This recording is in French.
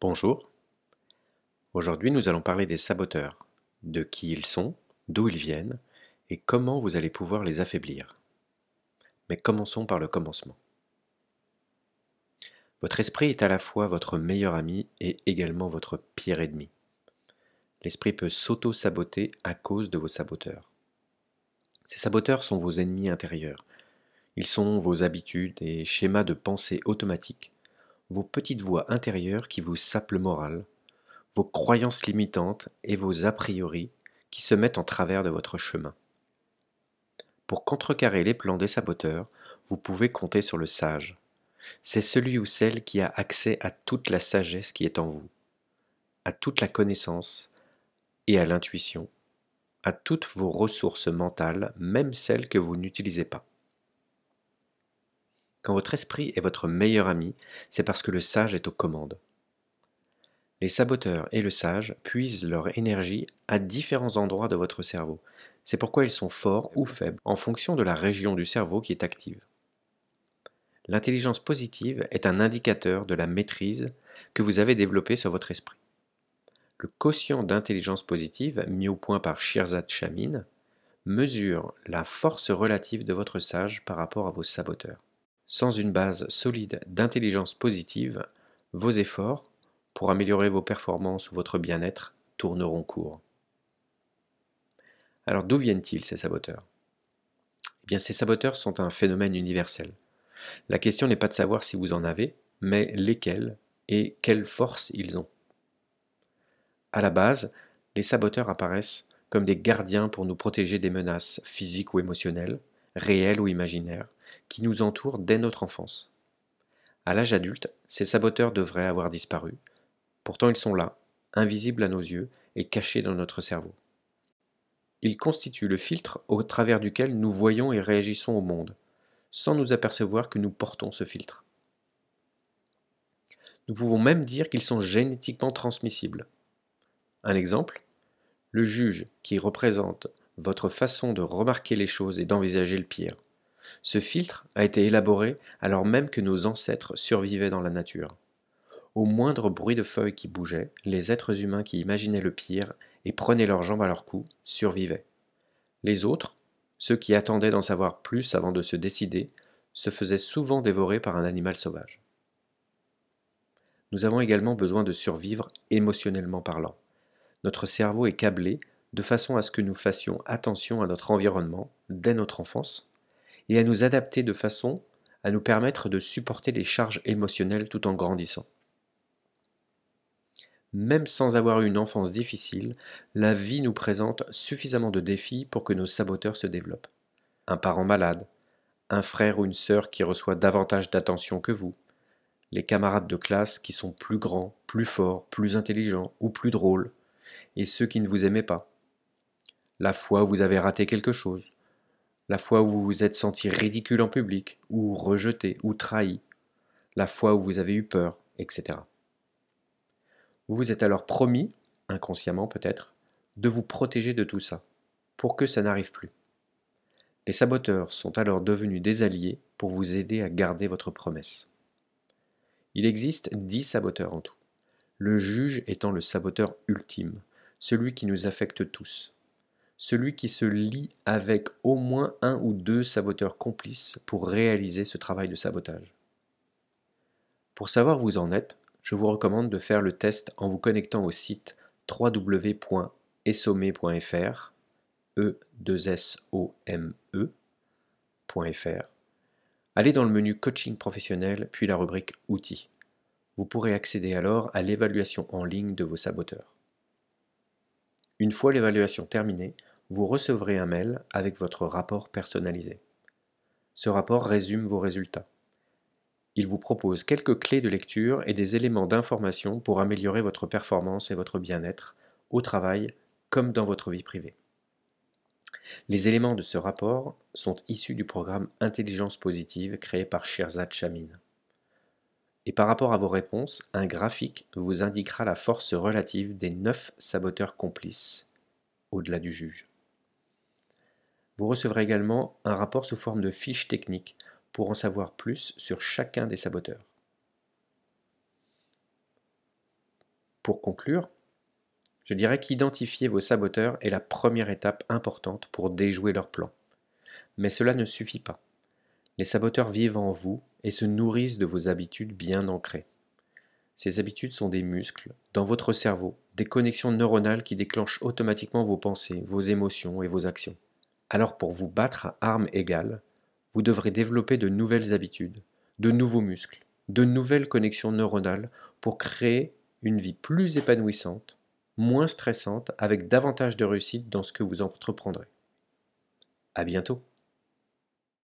Bonjour. Aujourd'hui, nous allons parler des saboteurs, de qui ils sont, d'où ils viennent et comment vous allez pouvoir les affaiblir. Mais commençons par le commencement. Votre esprit est à la fois votre meilleur ami et également votre pire ennemi. L'esprit peut s'auto-saboter à cause de vos saboteurs. Ces saboteurs sont vos ennemis intérieurs. Ils sont vos habitudes et schémas de pensée automatiques vos petites voix intérieures qui vous sapent le moral, vos croyances limitantes et vos a priori qui se mettent en travers de votre chemin. Pour contrecarrer les plans des saboteurs, vous pouvez compter sur le sage. C'est celui ou celle qui a accès à toute la sagesse qui est en vous, à toute la connaissance et à l'intuition, à toutes vos ressources mentales, même celles que vous n'utilisez pas. Quand votre esprit est votre meilleur ami, c'est parce que le sage est aux commandes. Les saboteurs et le sage puisent leur énergie à différents endroits de votre cerveau. C'est pourquoi ils sont forts ou faibles en fonction de la région du cerveau qui est active. L'intelligence positive est un indicateur de la maîtrise que vous avez développée sur votre esprit. Le quotient d'intelligence positive, mis au point par Shirzad Chamin, mesure la force relative de votre sage par rapport à vos saboteurs. Sans une base solide d'intelligence positive, vos efforts pour améliorer vos performances ou votre bien-être tourneront court. Alors d'où viennent-ils ces saboteurs? Eh bien ces saboteurs sont un phénomène universel. La question n'est pas de savoir si vous en avez, mais lesquels et quelle force ils ont. À la base, les saboteurs apparaissent comme des gardiens pour nous protéger des menaces physiques ou émotionnelles, réelles ou imaginaires, qui nous entourent dès notre enfance. À l'âge adulte, ces saboteurs devraient avoir disparu. Pourtant ils sont là, invisibles à nos yeux et cachés dans notre cerveau. Ils constituent le filtre au travers duquel nous voyons et réagissons au monde, sans nous apercevoir que nous portons ce filtre. Nous pouvons même dire qu'ils sont génétiquement transmissibles. Un exemple, le juge qui représente votre façon de remarquer les choses et d'envisager le pire. Ce filtre a été élaboré alors même que nos ancêtres survivaient dans la nature. Au moindre bruit de feuilles qui bougeaient, les êtres humains qui imaginaient le pire et prenaient leurs jambes à leur cou survivaient. Les autres, ceux qui attendaient d'en savoir plus avant de se décider, se faisaient souvent dévorer par un animal sauvage. Nous avons également besoin de survivre émotionnellement parlant. Notre cerveau est câblé de façon à ce que nous fassions attention à notre environnement dès notre enfance et à nous adapter de façon à nous permettre de supporter les charges émotionnelles tout en grandissant. Même sans avoir eu une enfance difficile, la vie nous présente suffisamment de défis pour que nos saboteurs se développent. Un parent malade, un frère ou une sœur qui reçoit davantage d'attention que vous, les camarades de classe qui sont plus grands, plus forts, plus intelligents ou plus drôles, et ceux qui ne vous aimaient pas, la fois où vous avez raté quelque chose, la fois où vous vous êtes senti ridicule en public, ou rejeté, ou trahi, la fois où vous avez eu peur, etc. Vous vous êtes alors promis, inconsciemment peut-être, de vous protéger de tout ça, pour que ça n'arrive plus. Les saboteurs sont alors devenus des alliés pour vous aider à garder votre promesse. Il existe dix saboteurs en tout, le juge étant le saboteur ultime, celui qui nous affecte tous, celui qui se lie avec au moins un ou deux saboteurs complices pour réaliser ce travail de sabotage. Pour savoir où vous en êtes, je vous recommande de faire le test en vous connectant au site www.essome.fr e 2 s o m e.fr. Allez dans le menu Coaching professionnel puis la rubrique Outils. Vous pourrez accéder alors à l'évaluation en ligne de vos saboteurs. Une fois l'évaluation terminée, vous recevrez un mail avec votre rapport personnalisé. Ce rapport résume vos résultats. Il vous propose quelques clés de lecture et des éléments d'information pour améliorer votre performance et votre bien-être au travail comme dans votre vie privée. Les éléments de ce rapport sont issus du programme Intelligence positive créé par Shirzad Chamin. Et par rapport à vos réponses, un graphique vous indiquera la force relative des neuf saboteurs complices au-delà du juge. Vous recevrez également un rapport sous forme de fiche technique pour en savoir plus sur chacun des saboteurs. Pour conclure, je dirais qu'identifier vos saboteurs est la première étape importante pour déjouer leur plan. Mais cela ne suffit pas. Les saboteurs vivent en vous et se nourrissent de vos habitudes bien ancrées. Ces habitudes sont des muscles dans votre cerveau, des connexions neuronales qui déclenchent automatiquement vos pensées, vos émotions et vos actions. Alors pour vous battre à armes égales, vous devrez développer de nouvelles habitudes, de nouveaux muscles, de nouvelles connexions neuronales pour créer une vie plus épanouissante, moins stressante, avec davantage de réussite dans ce que vous entreprendrez. À bientôt!